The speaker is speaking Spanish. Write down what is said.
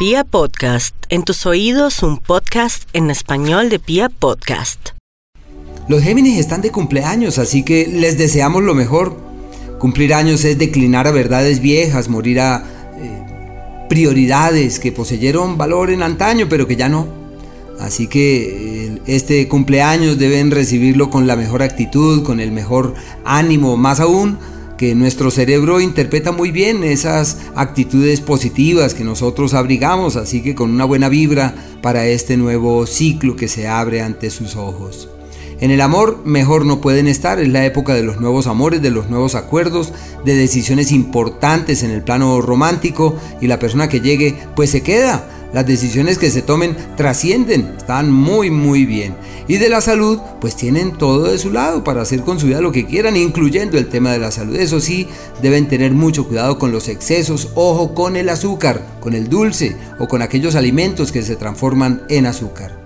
Pia Podcast, en tus oídos un podcast en español de Pia Podcast. Los Géminis están de cumpleaños, así que les deseamos lo mejor. Cumplir años es declinar a verdades viejas, morir a eh, prioridades que poseyeron valor en antaño, pero que ya no. Así que eh, este cumpleaños deben recibirlo con la mejor actitud, con el mejor ánimo, más aún que nuestro cerebro interpreta muy bien esas actitudes positivas que nosotros abrigamos, así que con una buena vibra para este nuevo ciclo que se abre ante sus ojos. En el amor mejor no pueden estar, es la época de los nuevos amores, de los nuevos acuerdos, de decisiones importantes en el plano romántico y la persona que llegue pues se queda las decisiones que se tomen trascienden, están muy muy bien. Y de la salud, pues tienen todo de su lado para hacer con su vida lo que quieran, incluyendo el tema de la salud. Eso sí, deben tener mucho cuidado con los excesos, ojo con el azúcar, con el dulce o con aquellos alimentos que se transforman en azúcar.